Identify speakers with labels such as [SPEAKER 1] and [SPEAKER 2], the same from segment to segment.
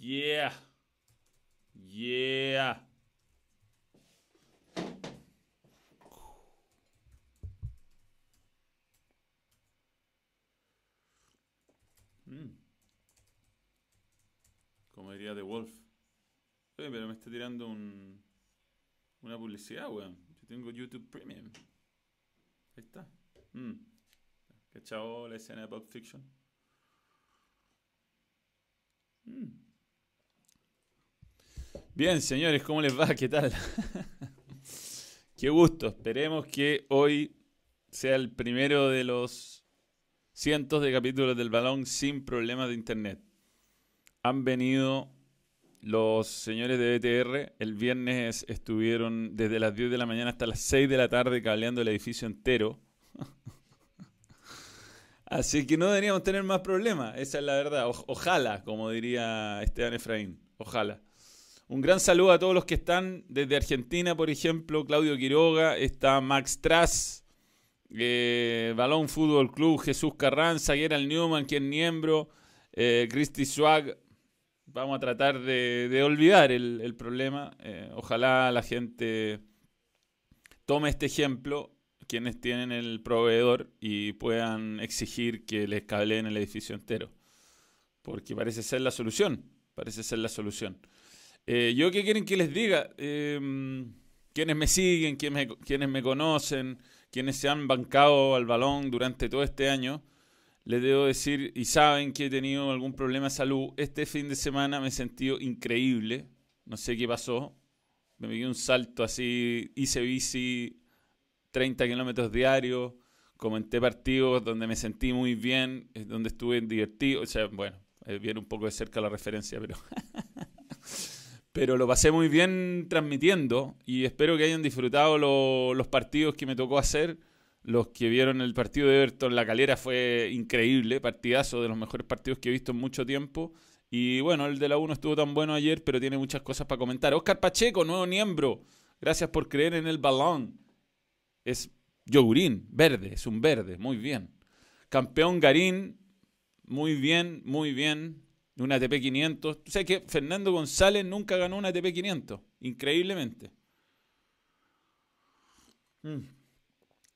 [SPEAKER 1] Yeah. Yeah. Mm. Como diría The Wolf. Oye, pero me está tirando un, una publicidad, weón. Yo tengo YouTube Premium. Ahí está. Mm. ¿Cachao la escena de Pulp Fiction? Mm. Bien, señores, ¿cómo les va? ¿Qué tal? Qué gusto. Esperemos que hoy sea el primero de los cientos de capítulos del balón sin problemas de internet. Han venido los señores de BTR. El viernes estuvieron desde las 10 de la mañana hasta las 6 de la tarde cableando el edificio entero. Así que no deberíamos tener más problemas, esa es la verdad. ojalá, como diría Esteban Efraín, ojalá. Un gran saludo a todos los que están desde Argentina, por ejemplo, Claudio Quiroga, está Max Tras, eh, Balón Fútbol Club, Jesús Carranza, Gerald Newman, quien miembro, eh, Christy. Vamos a tratar de, olvidar el, problema. Eh, ojalá la gente tome este ejemplo, quienes tienen el proveedor, y puedan exigir que les cableen el edificio entero. Porque parece ser la solución. Parece ser la solución. Eh, ¿Yo qué quieren que les diga? Em, quienes me siguen, quienes me, quienes me conocen, quienes se han bancado al balón durante todo este año, les debo decir, y saben que he tenido algún problema de salud, este fin de semana me he sentido increíble, no sé qué pasó, me di un salto así, hice bici 30 kilómetros diarios, comenté partidos donde me sentí muy bien, donde estuve divertido, o sea, bueno, eh, viene un poco de cerca la referencia, pero... Pero lo pasé muy bien transmitiendo y espero que hayan disfrutado los partidos que me tocó hacer. Los que vieron el partido de Everton, la calera fue increíble, partidazo, de los mejores partidos que he visto en mucho tiempo. Y bueno, el de la 1 estuvo tan bueno ayer, pero tiene muchas cosas para comentar. Oscar Pacheco, nuevo miembro. Gracias por creer en el balón. Es yogurín, verde, es un verde, muy bien. Campeón Garín, muy bien, muy bien una ATP 500. O sea que Fernando González nunca ganó una ATP 500, increíblemente. Mm.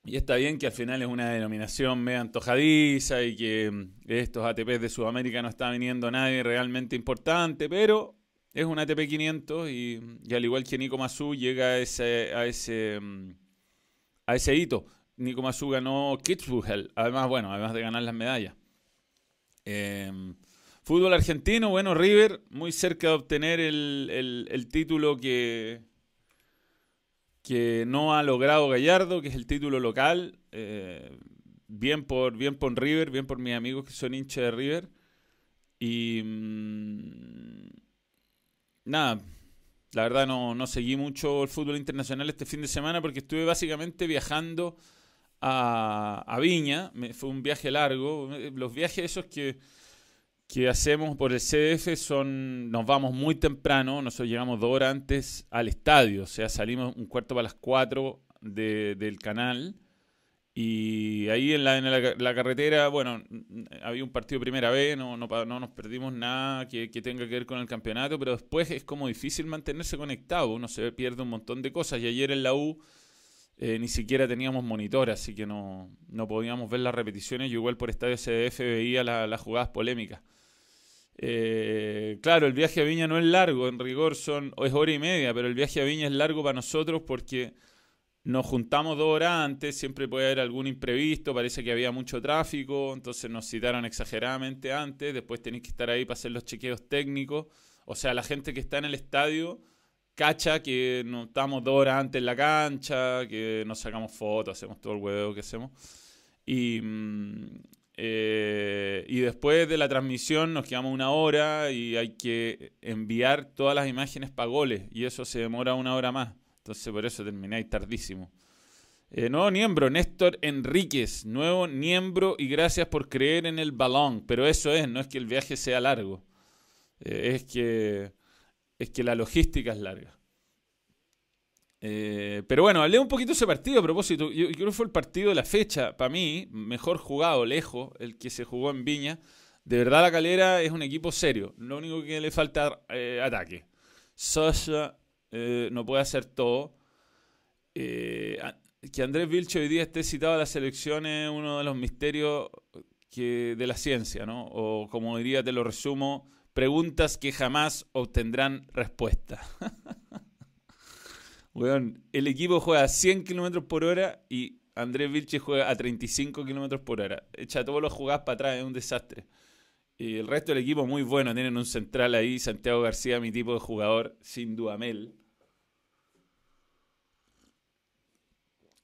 [SPEAKER 1] Y está bien que al final es una denominación medio antojadiza y que mm, estos ATPs de Sudamérica no está viniendo nadie realmente importante, pero es un ATP 500 y, al igual que Nico Masu llega a ese, a ese, mm, a ese hito. Nico Masu ganó Kitzbühel, además, bueno, además de ganar las medallas. Eh, Fútbol argentino, bueno, River muy cerca de obtener el, título que, que no ha logrado Gallardo, que es el título local. Eh, bien, por, bien por River, bien por mis amigos que son hinchas de River. Y mm, nada, la verdad no, no, seguí mucho el fútbol internacional este fin de semana porque estuve básicamente viajando a, a Viña. Me, fue un viaje largo. Los viajes esos que que hacemos por el CDF son, nos vamos muy temprano, nosotros llegamos dos horas antes al estadio, o sea, salimos un cuarto para las cuatro del canal y ahí en la, carretera, bueno, había un partido primera vez, no, no, no nos perdimos nada que, que, tenga que ver con el campeonato, pero después es como difícil mantenerse conectado, uno se pierde un montón de cosas y ayer en la U... Eh, ni siquiera teníamos monitor, así que no, no podíamos ver las repeticiones. Yo igual por estadio CDF veía las jugadas polémicas. Eh, claro, el viaje a Viña no es largo, en rigor son, es hora y media, pero el viaje a Viña es largo para nosotros porque nos juntamos dos horas antes, siempre puede haber algún imprevisto, parece que había mucho tráfico, entonces nos citaron exageradamente antes, después tenéis que estar ahí para hacer los chequeos técnicos, o sea, la gente que está en el estadio cacha que no estamos dos horas antes en la cancha, que nos sacamos fotos, hacemos todo el huevo que hacemos. Y, mm, eh, y después de la transmisión nos quedamos una hora y hay que enviar todas las imágenes para goles y eso se demora una hora más. Entonces por eso termináis tardísimo. Eh, nuevo miembro, Néstor Enríquez, nuevo miembro y gracias por creer en el balón. Pero eso es, no es que el viaje sea largo, eh, es, que, es que la logística es larga. Eh, pero bueno, hablé un poquito de ese partido a propósito. Yo, creo que fue el partido de la fecha, para mí, mejor jugado, lejos, el que se jugó en Viña, De verdad, la calera es un equipo serio. Lo único que le falta eh, ataque. Sasha eh, no puede hacer todo. Eh, que Andrés Vilche hoy día esté citado a la selección es uno de los misterios de la ciencia, ¿no? O como diría, te lo resumo, preguntas que jamás obtendrán respuesta. bueno, el equipo juega a 100 kilómetros por hora y Andrés Vilche juega a 35 kilómetros por hora. Echa todos los jugadas para atrás, es un desastre. Y el resto del equipo muy bueno. Tienen un central ahí, Santiago García, mi tipo de jugador, sin Duamel.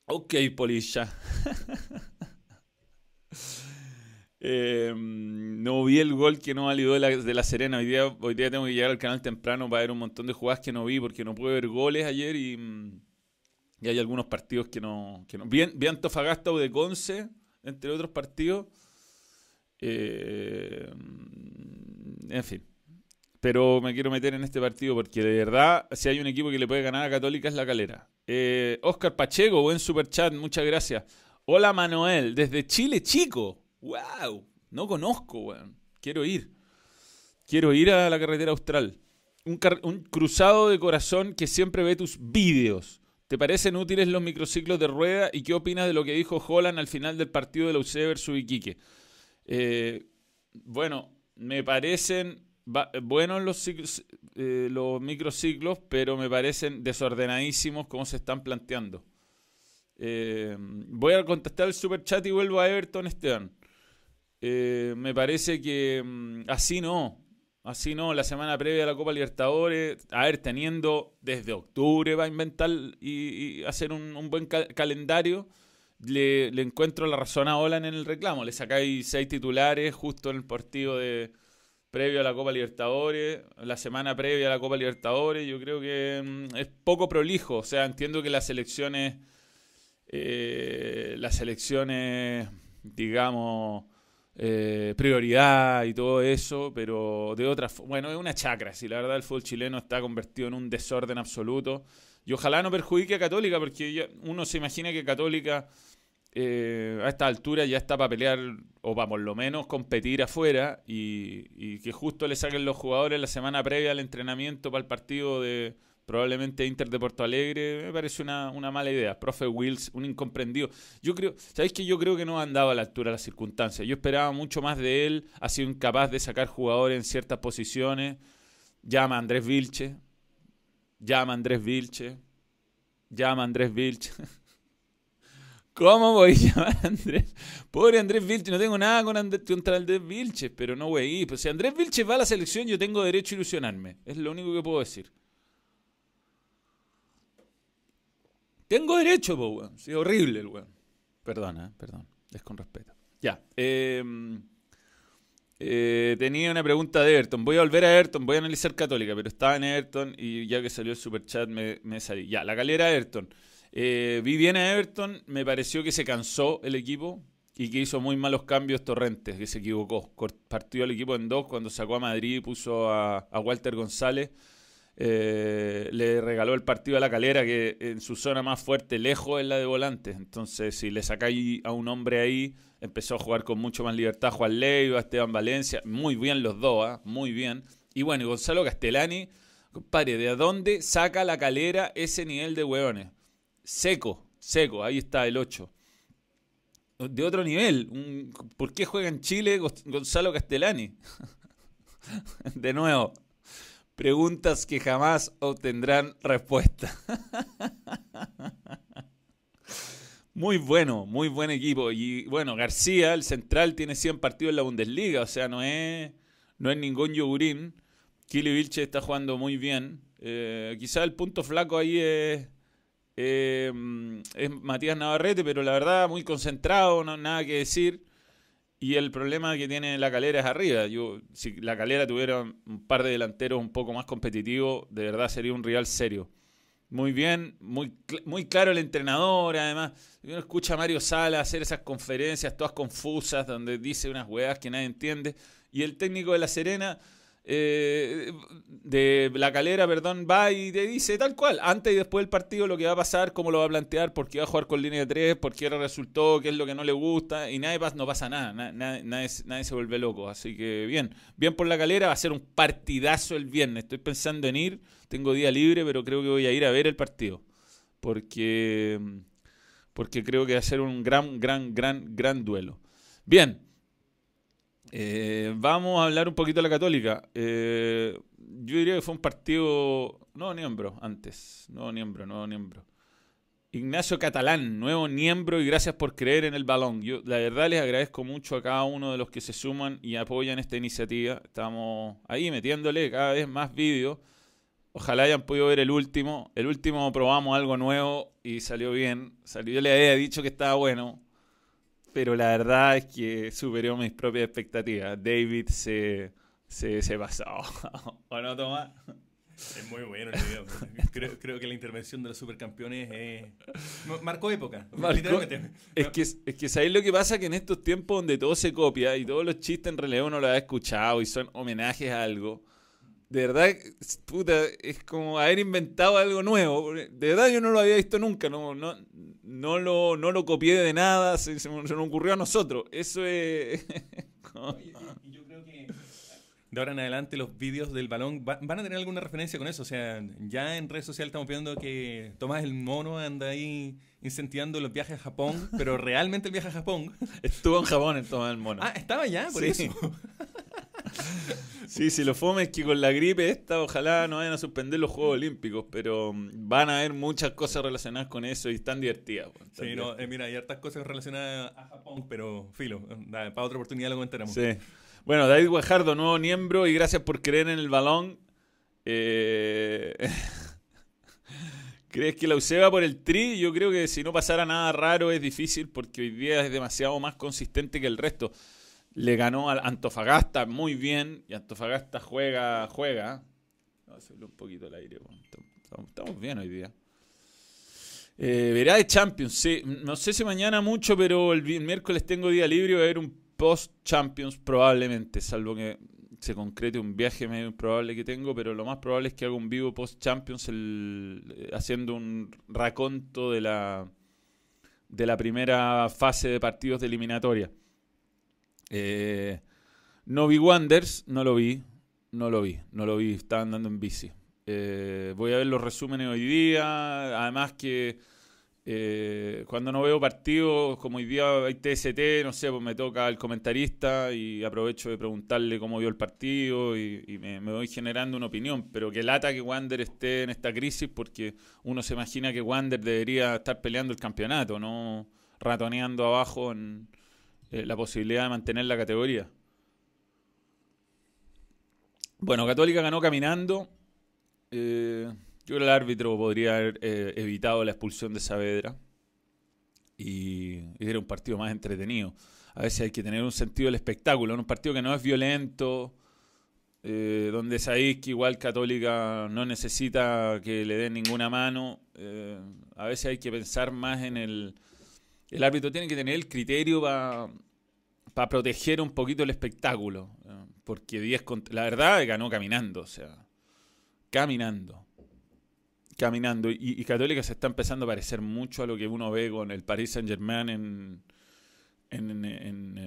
[SPEAKER 1] Ok, Polilla. Em, no vi el gol que no validó de la, de la, Serena. Hoy día, hoy día tengo que llegar al canal temprano para ver un montón de jugadas que no vi porque no pude ver goles ayer y, mm, y hay algunos partidos que no. Que no. Vi, vi Antofagasta o de Conce, entre otros partidos. Eh, en fin. Pero me quiero meter en este partido porque de verdad, si hay un equipo que le puede ganar a Católica es la calera. Eh, Oscar Pacheco, buen super chat, muchas gracias. Hola Manuel, desde Chile, chico. ¡Wow! No conozco, weón. Quiero ir. Quiero ir a la carretera austral. Un, cruzado de corazón que siempre ve tus vídeos. ¿Te parecen útiles los microciclos de rueda? ¿Y qué opinas de lo que dijo Holland al final del partido de la UC versus Iquique? Eh, bueno, me parecen buenos los, eh, los microciclos, pero me parecen desordenadísimos como se están planteando. Eh, voy a contestar el super chat y vuelvo a Everton, Esteban. Me parece que mm, así no. Así no, la semana previa a la Copa Libertadores, a ver, teniendo desde octubre va a inventar y, hacer un, buen calendario le, encuentro la razón a Olan en el reclamo. Le sacáis seis titulares justo en el partido de previo a la Copa Libertadores, la semana previa a la Copa Libertadores. Yo creo que mm, es poco prolijo. O sea, entiendo que las elecciones, eh, las elecciones, digamos, eh, prioridad y todo eso, pero de otra bueno, es una chacra. Si la verdad el fútbol chileno está convertido en un desorden absoluto. Y ojalá no perjudique a Católica, porque uno se imagina que Católica eh, a esta altura ya está para pelear, o para por lo menos competir afuera, y, que justo le saquen los jugadores la semana previa al entrenamiento para el partido de probablemente Inter de Porto Alegre, me parece una, mala idea. Profe Wills, un incomprendido. Yo creo, ¿sabéis que yo creo que no ha andado a la altura de las circunstancias? Yo esperaba mucho más de él, ha sido incapaz de sacar jugadores en ciertas posiciones. Llama a Andrés Vilche, llama a Andrés Vilche, llama a Andrés Vilche. ¿Cómo voy a llamar a Andrés? Pobre Andrés Vilches, no tengo nada con Andrés, contra Andrés Vilches, pero no, güey. Pues si Andrés Vilches va a la selección, yo tengo derecho a ilusionarme. Es lo único que puedo decir. Tengo derecho, po, weón. Sí, horrible el weón. Perdona, eh, perdón. Es con respeto. Ya. Em, eh, tenía una pregunta de Everton. Voy a volver a Everton, voy a analizar Católica, pero estaba en Everton y ya que salió el superchat me, me salí. Ya, la calera Everton. Eh, vi bien a Everton, me pareció que se cansó el equipo y que hizo muy malos cambios Torrentes, que se equivocó. Partió el equipo en dos cuando sacó a Madrid y puso a, Walter González. Eh, le regaló el partido a la calera, que en su zona más fuerte, lejos, es la de volantes. Entonces, si le sacáis a un hombre ahí, empezó a jugar con mucho más libertad Juan Leiva, Esteban Valencia. Muy bien los dos, ¿ah? muy bien. Y bueno, Gonzalo Castellani, compadre, ¿de dónde saca la calera ese nivel de hueones? Seco, seco, ahí está el 8. De otro nivel. ¿Por qué juega en Chile Gonzalo Castellani? De nuevo, preguntas que jamás obtendrán respuesta. Muy bueno, muy buen equipo. Y bueno, García, el central, tiene 100 partidos en la Bundesliga, o sea, no es, no es ningún yogurín. Kili Vilche está jugando muy bien. Eh, quizá el punto flaco ahí es eh, es Matías Navarrete, pero la verdad muy concentrado, no nada que decir. Y el problema que tiene la calera es arriba. Yo, si la calera tuviera un par de delanteros un poco más competitivos, de verdad sería un rival serio. Muy bien, muy, muy claro el entrenador, además. Uno escucha a Mario Sala hacer esas conferencias todas confusas, donde dice unas hueás que nadie entiende. Y el técnico de La Serena, eh, de La Calera, perdón, va y te dice tal cual, antes y después del partido lo que va a pasar, cómo lo va a plantear, por qué va a jugar con línea de tres, por qué resultó, qué es lo que no le gusta, y nadie no pasa nada, nadie, nadie, se vuelve loco. Así que bien, bien por La Calera, va a ser un partidazo el viernes. Estoy pensando en ir, tengo día libre, pero creo que voy a ir a ver el partido. Porque, porque creo que va a ser un gran, gran, gran, gran duelo. Bien, eh, vamos a hablar un poquito de la Católica. Eh, yo diría que fue un partido. No, miembro, antes. No, miembro, no, miembro. Ignacio Catalán, nuevo miembro y gracias por creer en el balón. Yo la verdad les agradezco mucho a cada uno de los que se suman y apoyan esta iniciativa. Estamos ahí metiéndole cada vez más vídeos. Ojalá hayan podido ver el último. El último probamos algo nuevo y salió bien. Salió, yo le había dicho que estaba bueno pero la verdad es que superó mis propias expectativas. David se, se, se pasó. ¿O no, Tomás?
[SPEAKER 2] Es muy bueno el video. Creo, creo, que la intervención de los supercampeones eh, marcó época.
[SPEAKER 1] Es que, es que ¿sabéis lo que pasa? Que en estos tiempos donde todo se copia y todos los chistes en realidad uno lo ha escuchado y son homenajes a algo, de verdad, puta, es como haber inventado algo nuevo. De verdad yo no lo había visto nunca, no, no, no, lo, no lo copié de nada, se, se, nos ocurrió a nosotros. Eso es...
[SPEAKER 2] yo creo que de ahora en adelante los vídeos del balón van a tener alguna referencia con eso. O sea, ya en redes sociales estamos viendo que Tomás el Mono anda ahí incentivando los viajes a Japón, pero realmente el viaje a Japón.
[SPEAKER 1] Estuvo en Japón el Tomás el Mono.
[SPEAKER 2] Ah, estaba ya, por eso.
[SPEAKER 1] Sí, si lo fome es que con la gripe esta, ojalá no vayan a suspender los Juegos Olímpicos, pero mm, van a haber muchas cosas relacionadas con eso y están divertidas.
[SPEAKER 2] Pues, sí, no, eh, mira, hay hartas cosas relacionadas a Japón, pero filo, para otra oportunidad lo comentaremos.
[SPEAKER 1] Sí. Bueno, David Guajardo, nuevo miembro, y gracias por creer en el balón. Eh... ¿Crees que la UCE va por el tri? Yo creo que si no pasara nada raro es difícil porque hoy día es demasiado más consistente que el resto le ganó al Antofagasta muy bien y Antofagasta juega, juega. un poquito el aire. Estamos, bien hoy día. Eh, verá de Champions, sí. No sé si mañana mucho, pero el, miércoles tengo día libre. Va a haber un post-Champions probablemente, salvo que se concrete un viaje medio improbable que tengo, pero lo más probable es que haga un vivo post-Champions eh, haciendo un raconto de la, de la primera fase de partidos de eliminatoria. Eh, no vi Wonders, no lo vi, no lo vi, no lo vi, estaba andando en bici. Eh, voy a ver los resúmenes hoy día, además que eh, cuando no veo partidos, como hoy día hay TST, no sé, pues me toca el comentarista y aprovecho de preguntarle cómo vio el partido y, me, voy generando una opinión, pero que lata que Wander esté en esta crisis porque uno se imagina que Wander debería estar peleando el campeonato, no ratoneando abajo en, eh, la posibilidad de mantener la categoría. Bueno, Católica ganó caminando. Eh, yo creo que el árbitro podría haber eh, evitado la expulsión de Saavedra. Y, era un partido más entretenido. A veces hay que tener un sentido del espectáculo. Un partido que no es violento, donde sabéis que igual Católica no necesita que le den ninguna mano. a veces hay que pensar más en el, el árbitro tiene que tener el criterio para proteger un poquito el espectáculo. Porque 10 la verdad ganó caminando, o sea, caminando. Caminando. Y, Católica se está empezando a parecer mucho a lo que uno ve con el Paris Saint Germain en. en, em,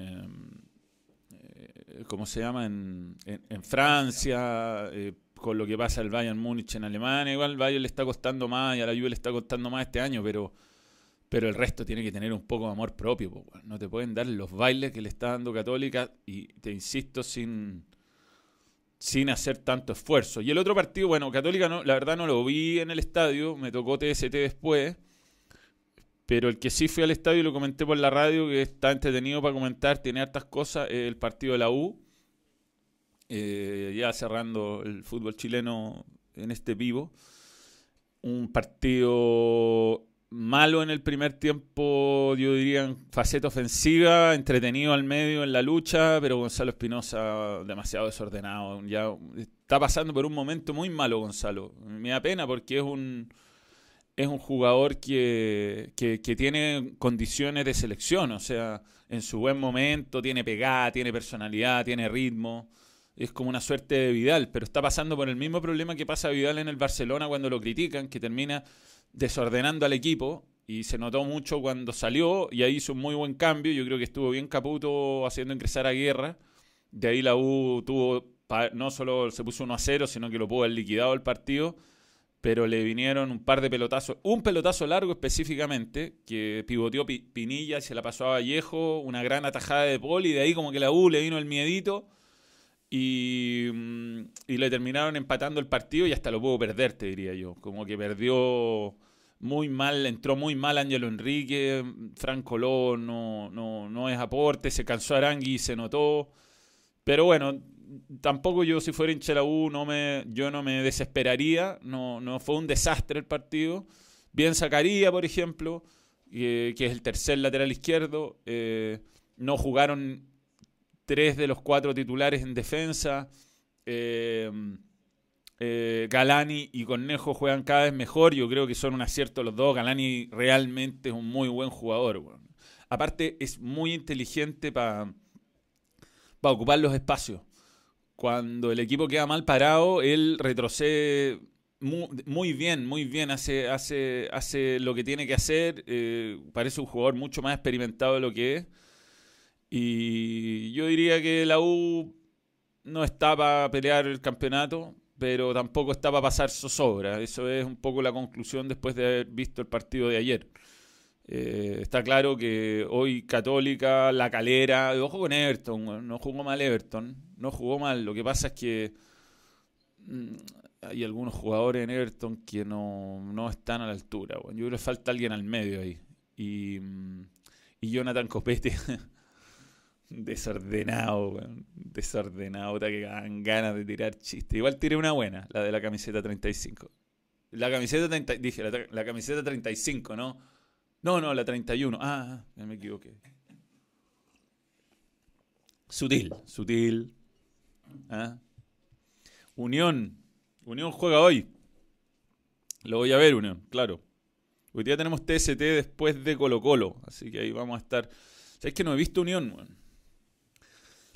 [SPEAKER 1] eh, ¿Cómo se llama? En, Francia. Eh, con lo que pasa el Bayern Múnich en Alemania. Igual al Bayern le está costando más y a la Juve le está costando más este año, pero pero el resto tiene que tener un poco de amor propio. No te pueden dar los bailes que le está dando Católica y te insisto sin, sin hacer tanto esfuerzo. Y el otro partido, bueno, Católica no, la verdad no lo vi en el estadio, me tocó TST después. Pero el que sí fui al estadio y lo comenté por la radio, que está entretenido para comentar, tiene hartas cosas, es el partido de la U. Eh, ya cerrando el fútbol chileno en este vivo. Un partido malo en el primer tiempo, yo diría en faceta ofensiva, entretenido al medio en la lucha, pero Gonzalo Espinosa demasiado desordenado. Ya está pasando por un momento muy malo Gonzalo. Me da pena porque es un es un jugador que, que, tiene condiciones de selección, o sea, en su buen momento tiene pegada, tiene personalidad, tiene ritmo. es como una suerte de Vidal, pero está pasando por el mismo problema que pasa Vidal en el Barcelona cuando lo critican, que termina desordenando al equipo y se notó mucho cuando salió y ahí hizo un muy buen cambio. Yo creo que estuvo bien Caputo haciendo ingresar a Guerra. De ahí la U tuvo, no solo se puso 1 a 0, sino que lo pudo haber liquidado el partido pero le vinieron un par de pelotazos, un pelotazo largo específicamente, que pivoteó Pinilla y se la pasó a Vallejo, una gran atajada de Paul, y de ahí como que la U le vino el miedito, y, mm, y le terminaron empatando el partido y hasta lo pudo perder, te diría yo. Como que perdió muy mal, entró muy mal Ángelo Enrique, Franco Ló no, no, no es aporte, se cansó Arangui y se notó. Pero bueno, tampoco yo si fuera hincha no me, yo no me desesperaría, no, no fue un desastre el partido. Bien sacaría, por ejemplo, que es el tercer lateral izquierdo. Eh, no jugaron tres de los cuatro titulares en defensa. Eh, eh, Galani y Cornejo juegan cada vez mejor. Yo creo que son un acierto los dos. Galani realmente es un muy buen jugador. Aparte, es muy inteligente para ocupar los espacios cuando el equipo queda mal parado, él retrocede muy, bien, muy bien, hace, hace, hace lo que tiene que hacer, eh, parece un jugador mucho más experimentado de lo que es. Y yo diría que la U no está para pelear el campeonato, pero tampoco está para pasar zozobra. Eso es un poco la conclusión después de haber visto el partido de ayer. Eh, está claro que hoy Católica, La Calera, ojo con Everton, no jugó mal Everton, no jugó mal. Lo que pasa es que mm, hay algunos jugadores en Everton que no, están a la altura. Yo creo que falta alguien al medio ahí. Y, mm, y Jonathan Copete, desordenado, desordenado, que dan ganas de tirar chistes. Igual tiré una buena, la de la camiseta 35. La camiseta 30, dije, la, la camiseta 35, ¿no? No, no, la 31. Ah, ya me equivoqué. Sutil, sutil. ¿Ah? Unión. Unión juega hoy. Lo voy a ver, Unión, claro. Hoy día tenemos TST después de Colo Colo. Así que ahí vamos a estar. ¿Sabes que no he visto Unión?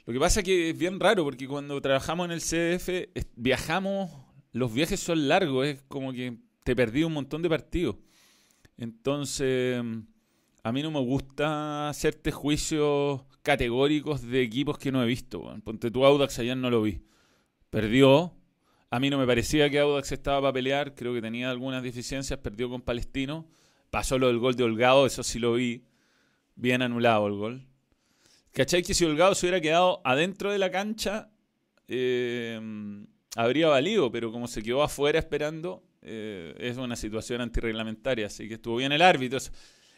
[SPEAKER 1] Lo que pasa es que es bien raro porque cuando trabajamos en el CDF viajamos, los viajes son largos, es como que te perdí un montón de partidos. Entonces, a mí no me gusta hacerte juicios categóricos de equipos que no he visto. Ponte tu Audax ayer no lo vi. Perdió. A mí no me parecía que Audax estaba para pelear. Creo que tenía algunas deficiencias. Perdió con Palestino. Pasó lo del gol de Holgado. Eso sí lo vi. Bien anulado el gol. ¿Cachai? Que si Holgado se hubiera quedado adentro de la cancha, eh, habría valido. Pero como se quedó afuera esperando, eh, es una situación antirreglamentaria, así que estuvo bien el árbitro.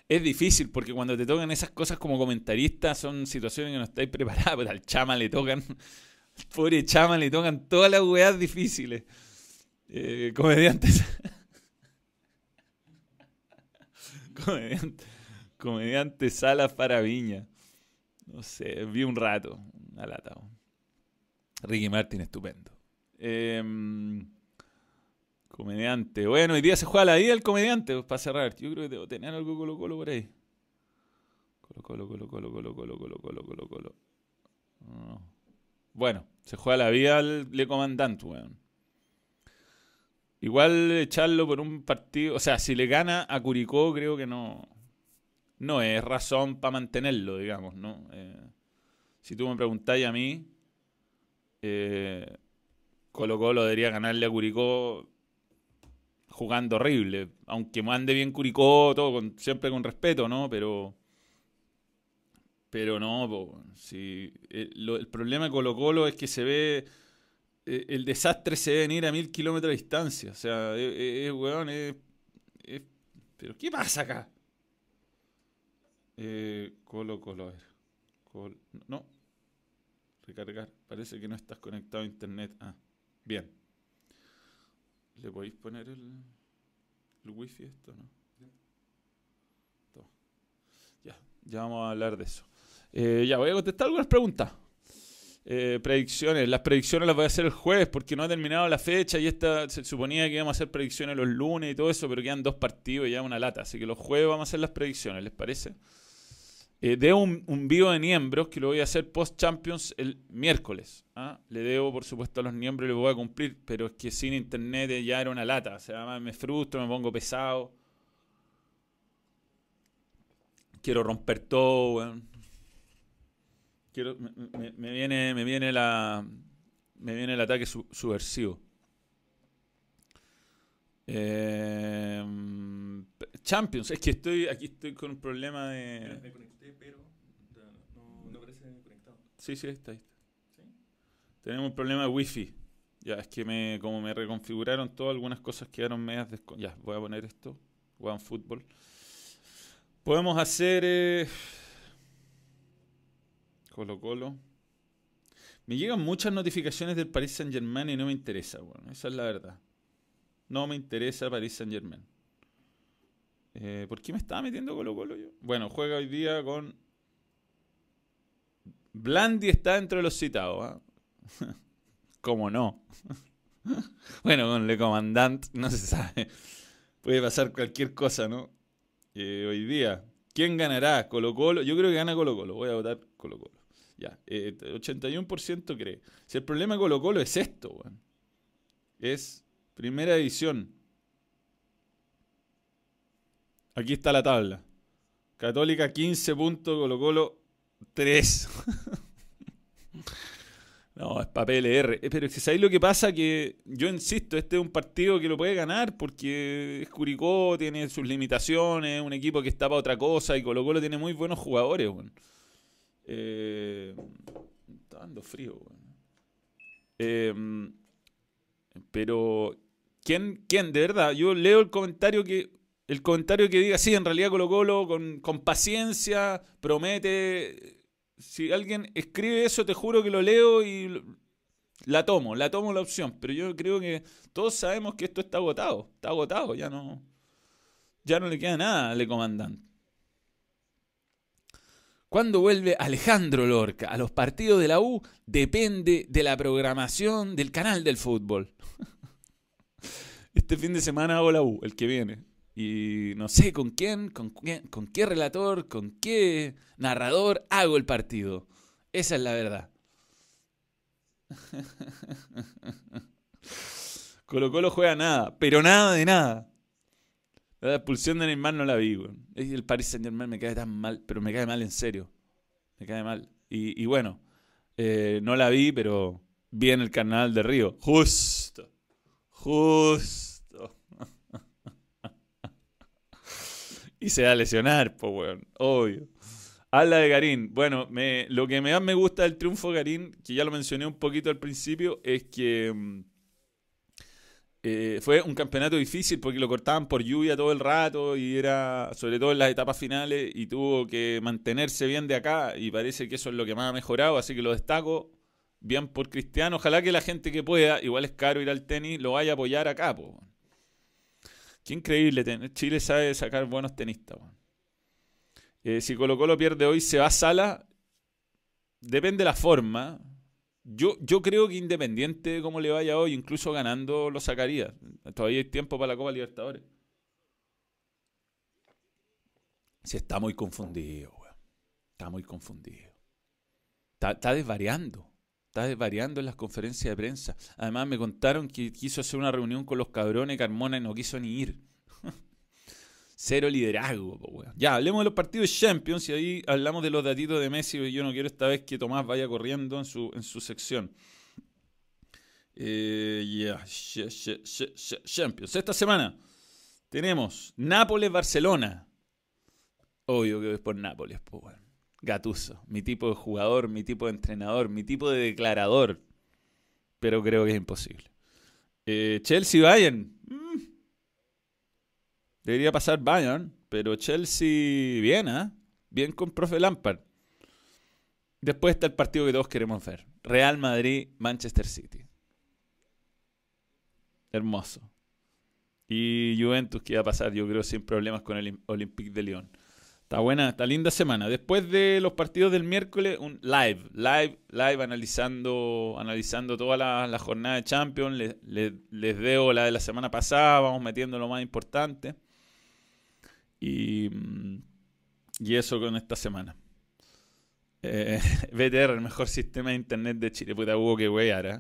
[SPEAKER 1] Es difícil porque cuando te tocan esas cosas como comentarista son situaciones que no estáis preparados, pero al chama le tocan, pobre chama le tocan todas las weas difíciles. Eh, comediantes. comediante, comediante Salas para Viña. No sé, vi un rato, una lata. Ricky Martin, estupendo. Eh, Comediante. Bueno, hoy día se juega la vida del comediante, pues, para cerrar. Yo creo que debo tener algo Colo Colo por ahí. Colo Colo, Colo Colo, Colo Colo, Colo Colo, Colo Colo. Bueno, se juega la vida al Le Comandante, weón. Igual echarlo por un partido. O sea, si le gana a Curicó, creo que no. No es razón para mantenerlo, digamos, ¿no? Eh, si tú me preguntáis a mí, eh, Colo Colo debería ganarle a Curicó jugando horrible. Aunque mande bien Curicó, todo con, siempre con respeto, ¿no? Pero. Pero no, si, el, el, problema de Colo Colo es que se ve. Eh, el desastre se ve venir a mil kilómetros de distancia. O sea, es, weón, es, Pero, ¿qué pasa acá? Eh, Colo Colo, a ver. no. Recargar. Parece que no estás conectado a internet. Ah, bien. ¿Le podéis poner el, el wifi esto, no? Ya, ya vamos a hablar de eso. Eh, ya, voy a contestar algunas preguntas. Eh, predicciones. Las predicciones las voy a hacer el jueves porque no ha terminado la fecha y esta se suponía que íbamos a hacer predicciones los lunes y todo eso, pero quedan dos partidos y ya una lata. Así que los jueves vamos a hacer las predicciones, ¿les parece? Eh, debo un, un vivo de miembros que lo voy a hacer post-Champions el miércoles. ¿ah? Le debo, por supuesto, a los miembros y lo voy a cumplir, pero es que sin internet ya era una lata. O sea, me frustro, me pongo pesado. Quiero romper todo, Quiero, me, viene, me viene la. Me viene el ataque subversivo. Eh, Champions, es que estoy aquí estoy con un problema de. Me conecté, pero no, parece conectado. Sí, sí, está ahí. Tenemos un problema de wifi. Ya, es que me, como me reconfiguraron todo, algunas cosas quedaron medias Ya, voy a poner esto. One Football. Podemos hacer. Eh, Colo Colo. Me llegan muchas notificaciones del Paris Saint Germain y no me interesa, bueno, esa es la verdad. No me interesa Paris Saint Germain. Eh, ¿Por qué me estaba metiendo Colo Colo yo? Bueno, juega hoy día con. Blandi está dentro de los citados. ¿ah? ¿Cómo no? bueno, con Le Comandant no se sabe. Puede pasar cualquier cosa, ¿no? Eh, hoy día. ¿Quién ganará? ¿Colo Colo? Yo creo que gana Colo Colo. Voy a votar Colo Colo. Ya. 81% eh, cree. Si el problema de Colo Colo es esto, Es primera edición. Aquí está la tabla. Católica 15 puntos, Colo Colo 3. no, es papel R. Eh, pero es ¿sabéis lo que pasa? Que yo insisto, este es un partido que lo puede ganar porque es Curicó, tiene sus limitaciones, un equipo que está para otra cosa y Colo Colo tiene muy buenos jugadores. Eh, está dando frío. Eh, pero, ¿quién, ¿quién? De verdad, yo leo el comentario que el comentario que diga, sí, en realidad Colo Colo con, con paciencia promete. Si alguien escribe eso, te juro que lo leo y la tomo, la tomo la opción. Pero yo creo que todos sabemos que esto está agotado. Está agotado, ya no. Ya no le queda nada al comandante. ¿Cuándo vuelve Alejandro Lorca a los partidos de la U? Depende de la programación del canal del fútbol. Este fin de semana hago la U, el que viene. Y no sé con quién, con, con qué relator, con qué narrador hago el partido. Esa es la verdad. Colo Colo juega nada, pero nada de nada. La expulsión de Neymar no la vi, El Paris Saint Germain me cae tan mal, pero me cae mal en serio. Me cae mal. Y, bueno, eh, no la vi, pero vi en el canal de Río. Justo. Justo y se va a lesionar, pues, weón. Obvio. Habla de Garín. Bueno, me, lo que más me gusta del triunfo de Garín, que ya lo mencioné un poquito al principio, es que mm, eh, fue un campeonato difícil porque lo cortaban por lluvia todo el rato y era, sobre todo en las etapas finales, y tuvo que mantenerse bien de acá y parece que eso es lo que más ha mejorado, así que lo destaco bien por Cristiano. Ojalá que la gente que pueda, igual es caro ir al tenis, lo vaya a apoyar acá, pues. Qué increíble. Chile sabe sacar buenos tenistas. Eh, si Colo Colo pierde hoy, se va a sala. Depende de la forma. Yo, yo creo que independiente de cómo le vaya hoy, incluso ganando, lo sacaría. Todavía hay tiempo para la Copa Libertadores. Si está muy confundido, Está muy confundido. Está, está desvariando. Está desvariando en las conferencias de prensa. Además, me contaron que quiso hacer una reunión con los cabrones Carmona y no quiso ni ir. Cero liderazgo, Ya, hablemos de los partidos Champions y ahí hablamos de los datitos de Messi. Yo no quiero esta vez que Tomás vaya corriendo en su, en su sección. Eh, Champions. Esta semana tenemos Nápoles-Barcelona. Obvio que es por Nápoles, pues, bueno. Gatuso, mi tipo de jugador, mi tipo de entrenador, mi tipo de declarador. Pero creo que es imposible. Eh, Chelsea-Bayern. Mm. Debería pasar Bayern, pero Chelsea bien, ¿eh? Bien con profe Lampard. Después está el partido que todos queremos ver. Real Madrid-Manchester City. Hermoso. Y Juventus que va a pasar, yo creo, sin problemas con el Olympique de Lyon. Está buena, está linda semana. Después de los partidos del miércoles, un live, live, live analizando, analizando toda la, jornada de Champions. Les, les, debo la de la semana pasada, vamos metiendo lo más importante. Y, y eso con esta semana. Eh, BTR, el mejor sistema de internet de Chile. Puta, hubo que wear, ¿eh?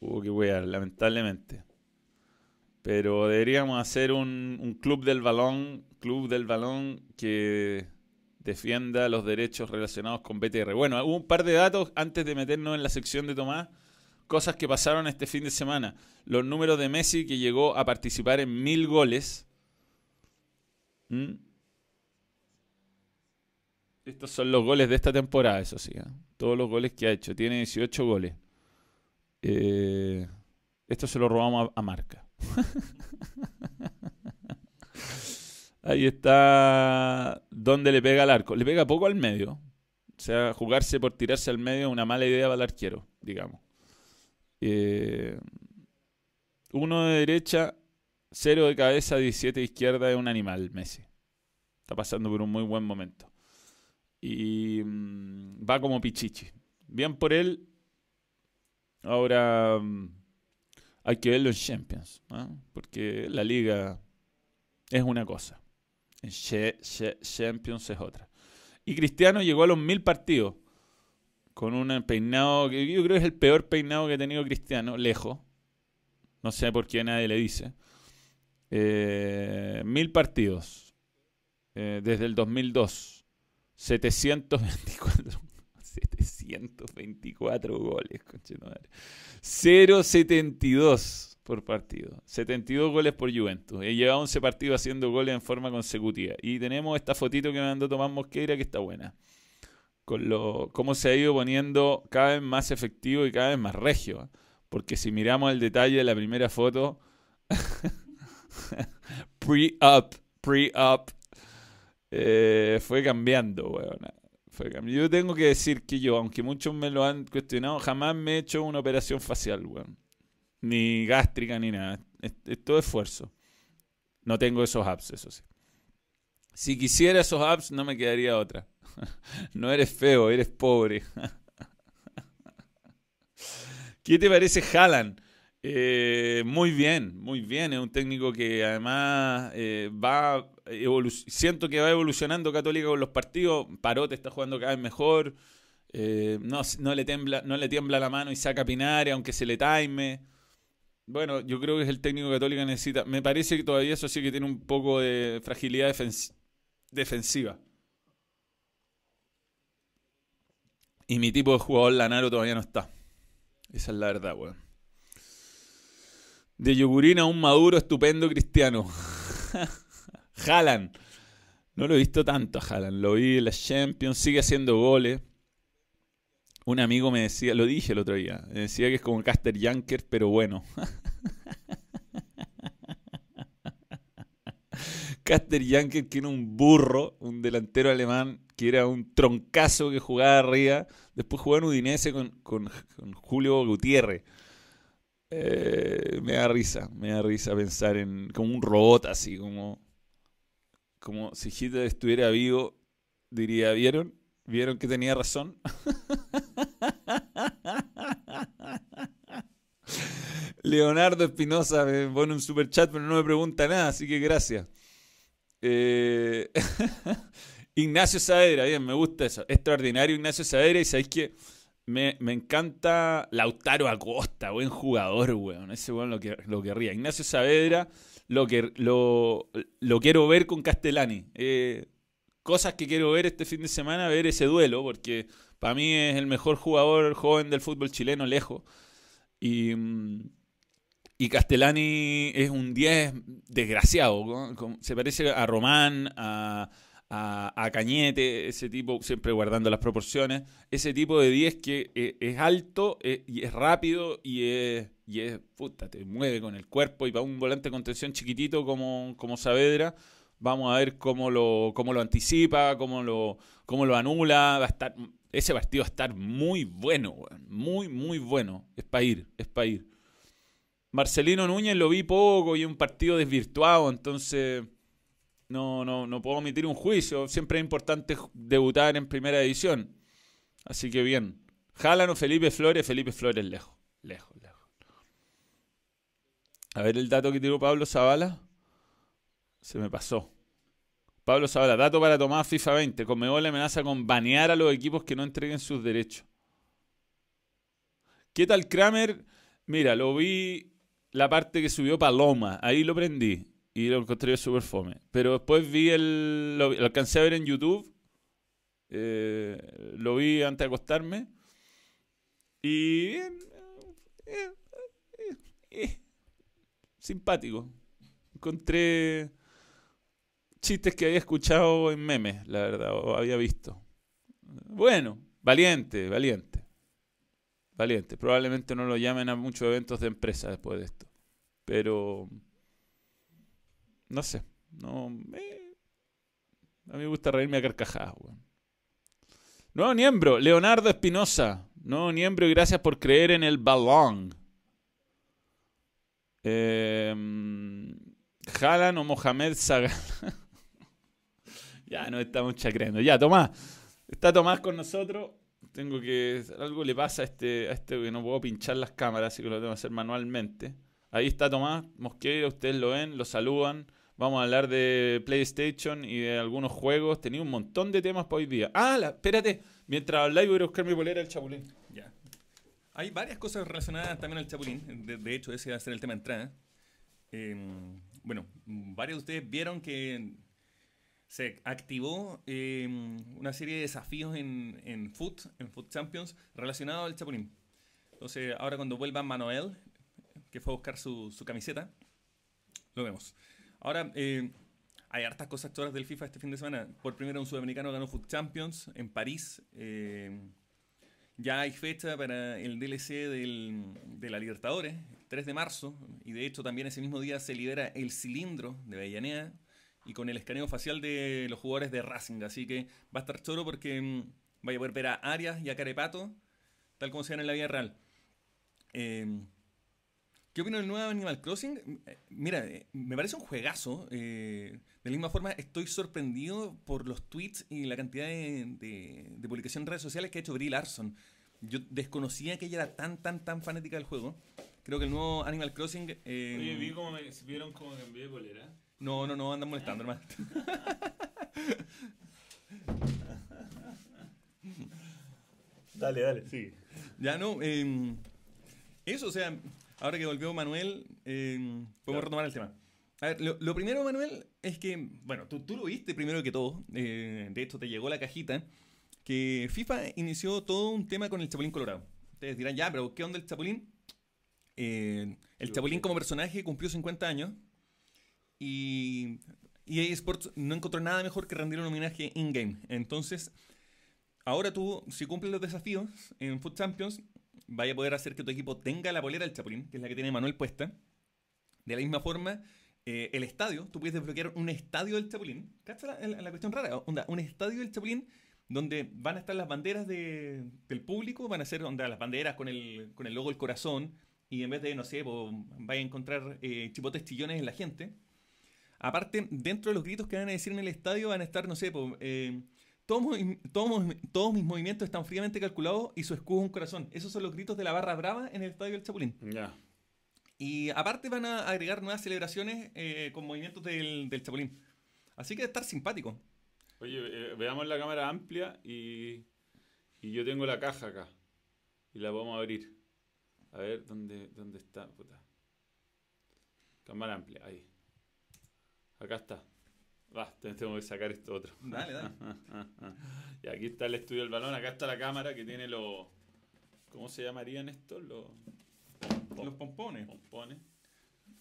[SPEAKER 1] Hubo que wear, lamentablemente. Pero deberíamos hacer un club del balón, club del balón que defienda los derechos relacionados con BTR. Bueno, hubo un par de datos antes de meternos en la sección de Tomás. Cosas que pasaron este fin de semana. Los números de Messi que llegó a participar en mil goles. ¿Mm? Estos son los goles de esta temporada, eso sí. ¿eh? Todos los goles que ha hecho. Tiene 18 goles. Eh, esto se lo robamos a, a Marca. Ahí está donde le pega al arco. Le pega poco al medio. O sea, jugarse por tirarse al medio es una mala idea para el arquero, digamos. Eh, uno de derecha, cero de cabeza, 17 de izquierda es un animal, Messi. Está pasando por un muy buen momento. Y mm, va como pichichi. Bien por él. Ahora mm, hay que verlo en Champions, ¿no? porque la liga es una cosa. Champions es otra. Y Cristiano llegó a los mil partidos con un peinado que yo creo que es el peor peinado que ha tenido Cristiano, lejos. No sé por qué nadie le dice. Eh, mil partidos eh, desde el 2002. 724. 724 goles, 0.72 por partido. 72 goles por Juventus. He llevado 11 partidos haciendo goles en forma consecutiva. Y tenemos esta fotito que me mandó Tomás Mosqueira que está buena. Con lo, cómo se ha ido poniendo cada vez más efectivo y cada vez más regio. Porque si miramos el detalle de la primera foto, pre-up, pre-up, eh, fue cambiando, weón. Yo tengo que decir que yo, aunque muchos me lo han cuestionado, jamás me he hecho una operación facial, weón ni gástrica, ni nada. Es, todo esfuerzo. No tengo esos apps, eso sí. Si quisiera esos apps, no me quedaría otra. no eres feo, eres pobre. ¿Qué te parece Haaland? Eh, muy bien, muy bien. Es un técnico que además eh, va. Siento que va evolucionando Católica con los partidos. Parote está jugando cada vez mejor. Eh, no, no, le tembla, no le tiembla la mano y saca Pinares, aunque se le time. Bueno, yo creo que es el técnico católico necesita. Me parece que todavía eso sí que tiene un poco de fragilidad defensiva. Y mi tipo de jugador Lanaro todavía no está. Esa es la verdad, weón. De Yogurina a un maduro estupendo cristiano. Jalan. No lo he visto tanto a Jalan. Lo vi en la Champions. Sigue haciendo goles. Un amigo me decía, lo dije el otro día, me decía que es como Caster Janker, pero bueno. Caster Janker que era un burro, un delantero alemán que era un troncazo que jugaba arriba. Después jugó en Udinese con, Julio Gutiérrez. Eh, me da risa, me da risa pensar en como un robot así, como, como si Hitler estuviera vivo, diría, ¿vieron? ¿Vieron que tenía razón? Leonardo Espinosa me pone un super chat, pero no me pregunta nada, así que gracias. Eh, Ignacio Saavedra, bien, me gusta eso. Extraordinario Ignacio Saavedra y sabéis que me, encanta Lautaro Acosta, buen jugador, weón. Ese weón lo, que, lo querría. Ignacio Saavedra lo, que, lo, lo quiero ver con Castellani. Eh, cosas que quiero ver este fin de semana, ver ese duelo, porque para mí es el mejor jugador joven del fútbol chileno, lejos. Y, y Castellani es un 10 desgraciado. Se parece a Román, a, a, Cañete, ese tipo, siempre guardando las proporciones. Ese tipo de 10 que eh, es, alto eh, y es rápido y es, y es puta, te mueve con el cuerpo. Y para un volante de contención chiquitito como, como Saavedra Vamos a ver cómo lo, cómo lo anticipa, cómo lo, cómo lo anula. Va a estar, ese partido va a estar muy bueno, muy, muy bueno. Es para ir, es para ir. Marcelino Núñez lo vi poco y un partido desvirtuado, entonces no, no, no puedo emitir un juicio. Siempre es importante debutar en primera edición. Así que bien. Jalan Felipe Flores, Felipe Flores lejos, lejos, lejos. A ver el dato que tiró Pablo Zavala. Se me pasó. Pablo Zabala, dato para tomar FIFA 20. Conmebol amenaza con banear a los equipos que no entreguen sus derechos. ¿Qué tal Kramer? Mira, lo vi la parte que subió Paloma. Ahí lo prendí y lo encontré súper fome. Pero después vi el. Lo, alcancé a ver en YouTube. Eh, lo vi antes de acostarme. Y. Eh, eh, simpático. Encontré chistes que había escuchado en memes, la verdad, o había visto. Bueno, valiente, valiente. Valiente. Probablemente no lo llamen a muchos eventos de empresa después de esto. Pero. No sé. No. a mí me gusta reírme a carcajadas, Nuevo miembro, Leonardo Espinosa. Nuevo miembro y gracias por creer en el balón. Eh, o Mohamed Sagan. Ya no estamos chacreando. Ya, Tomás. Está Tomás con nosotros. Tengo que. Algo le pasa a este, a este que no puedo pinchar las cámaras, así que lo tengo que hacer manualmente. Ahí está Tomás Mosquera, ustedes lo ven, lo saludan. Vamos a hablar de PlayStation y de algunos juegos. Tenía un montón de temas para hoy día. Ah, espérate. Mientras habláis voy a buscar mi bolera el Chapulín.
[SPEAKER 2] Ya. Hay varias cosas relacionadas también al Chapulín. De, hecho, ese va a ser el tema de entrada. Em, bueno, varios de ustedes vieron que se activó em, una serie de desafíos en, en Foot, en Foot Champions, relacionados al Chapulín. Entonces, ahora cuando vuelva Manuel, que fue a buscar su, su camiseta, lo vemos. Ahora, eh, hay hartas cosas todas del FIFA este fin de semana. Por primero, un sudamericano ganó Foot Champions en París. Eh, ya hay fecha para el DLC del, de la Libertadores, 3 de marzo. Y de hecho, también ese mismo día se libera el cilindro de Avellaneda y con el escaneo facial de los jugadores de Racing. Así que va a estar choro porque mm, vaya a poder ver a Arias y a Carepato, tal como se en la vida real. Em, ¿Qué opino del nuevo Animal Crossing? Eh, mira, eh, me parece un juegazo. Eh, de la misma forma, estoy sorprendido por los tweets y la cantidad de, publicación en redes sociales que ha hecho Brie Larson. Yo desconocía que ella era tan, tan, tan fanática del juego. Creo que el nuevo Animal Crossing.
[SPEAKER 1] Oye, vi como me, vieron como que envié bolera.
[SPEAKER 2] No, no, no, andan molestando, hermano.
[SPEAKER 1] dale, dale, sí.
[SPEAKER 2] Ya no, eh, eso, o sea, ahora que volvió Manuel, eh, podemos retomar el tema. A ver, lo, primero, Manuel, es que, bueno, tú, tú lo viste primero que todo, eh, de hecho te llegó la cajita, que FIFA inició todo un tema con el Chapulín Colorado. Ustedes dirán, ya, pero ¿qué onda el Chapulín? Eh, el Chapulín como personaje cumplió 50 años y EA Sports no encontró nada mejor que rendir un homenaje in-game. Entonces, ahora tú, si cumples los desafíos en Foot Champions, vaya a poder hacer que tu equipo tenga la polera del Chapulín, que es la que tiene Manuel puesta. De la misma forma, eh, el estadio, tú puedes desbloquear un estadio del Chapulín. ¿Cachai la, la, cuestión rara? un estadio del Chapulín donde van a estar las banderas del público, van a ser onda, las banderas con el, con el logo del corazón, y en vez de, no sé, vaya a encontrar eh, chipotes chillones en la gente Aparte, dentro de los gritos que van a decir en el estadio van a estar, no sé, eh, todos, todos, mis movimientos están fríamente calculados y su escudo es un corazón. Esos son los gritos de la barra brava en el estadio del Chapulín.
[SPEAKER 1] Ya.
[SPEAKER 2] Y aparte van a agregar nuevas celebraciones eh, con movimientos del, del, Chapulín. Así que estar simpático.
[SPEAKER 1] Oye, eh, veamos la cámara amplia y, y yo tengo la caja acá. Y la vamos a abrir. A ver, ¿dónde, dónde está? Puta. Cámara amplia, ahí. Acá está. Va, tengo que sacar esto otro.
[SPEAKER 2] Dale, dale.
[SPEAKER 1] y aquí está el estudio del balón. Acá está la cámara que tiene los. ¿Cómo se llamarían estos? Los,
[SPEAKER 2] los pompones.
[SPEAKER 1] pompones.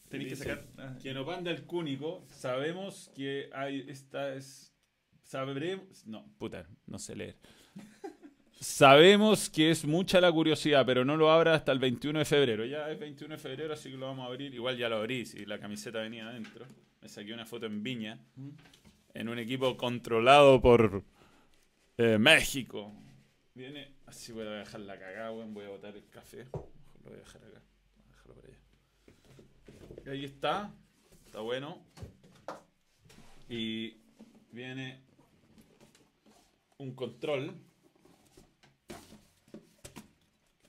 [SPEAKER 2] Tenéis que sacar.
[SPEAKER 1] Ah. Quien opanda el cúnico, sabemos que hay. Esta es. Sabremos. No, puta, no sé leer. Sabemos que es mucha la curiosidad, pero no lo abra hasta el 21 de febrero. Ya es 21 de febrero, así que lo vamos a abrir. Igual ya lo abrí, si la camiseta venía adentro. Me saqué una foto en Viña, en un equipo controlado por eh, México. Viene, así voy a dejar la cagada, voy a botar el café. Lo voy a dejar acá. Voy a dejarlo por allá. Y ahí está, está bueno. Y viene un control.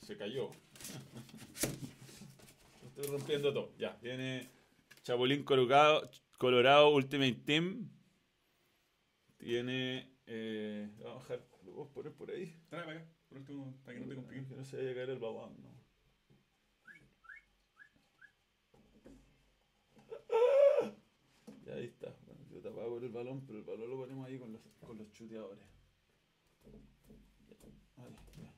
[SPEAKER 1] Se cayó. Estoy rompiendo todo. Ya, viene Chapulín Colorado, Colorado Ultimate Team. Tiene. Eh, vamos a dejar. Lo a poner por ahí.
[SPEAKER 2] Trae para acá, por último, para que no te compliques.
[SPEAKER 1] Que no se vaya a caer el babán, ¿no? Ya ahí está. Bueno, yo te apago el balón, pero el balón lo ponemos ahí con los, con los chuteadores. Ahí, ya.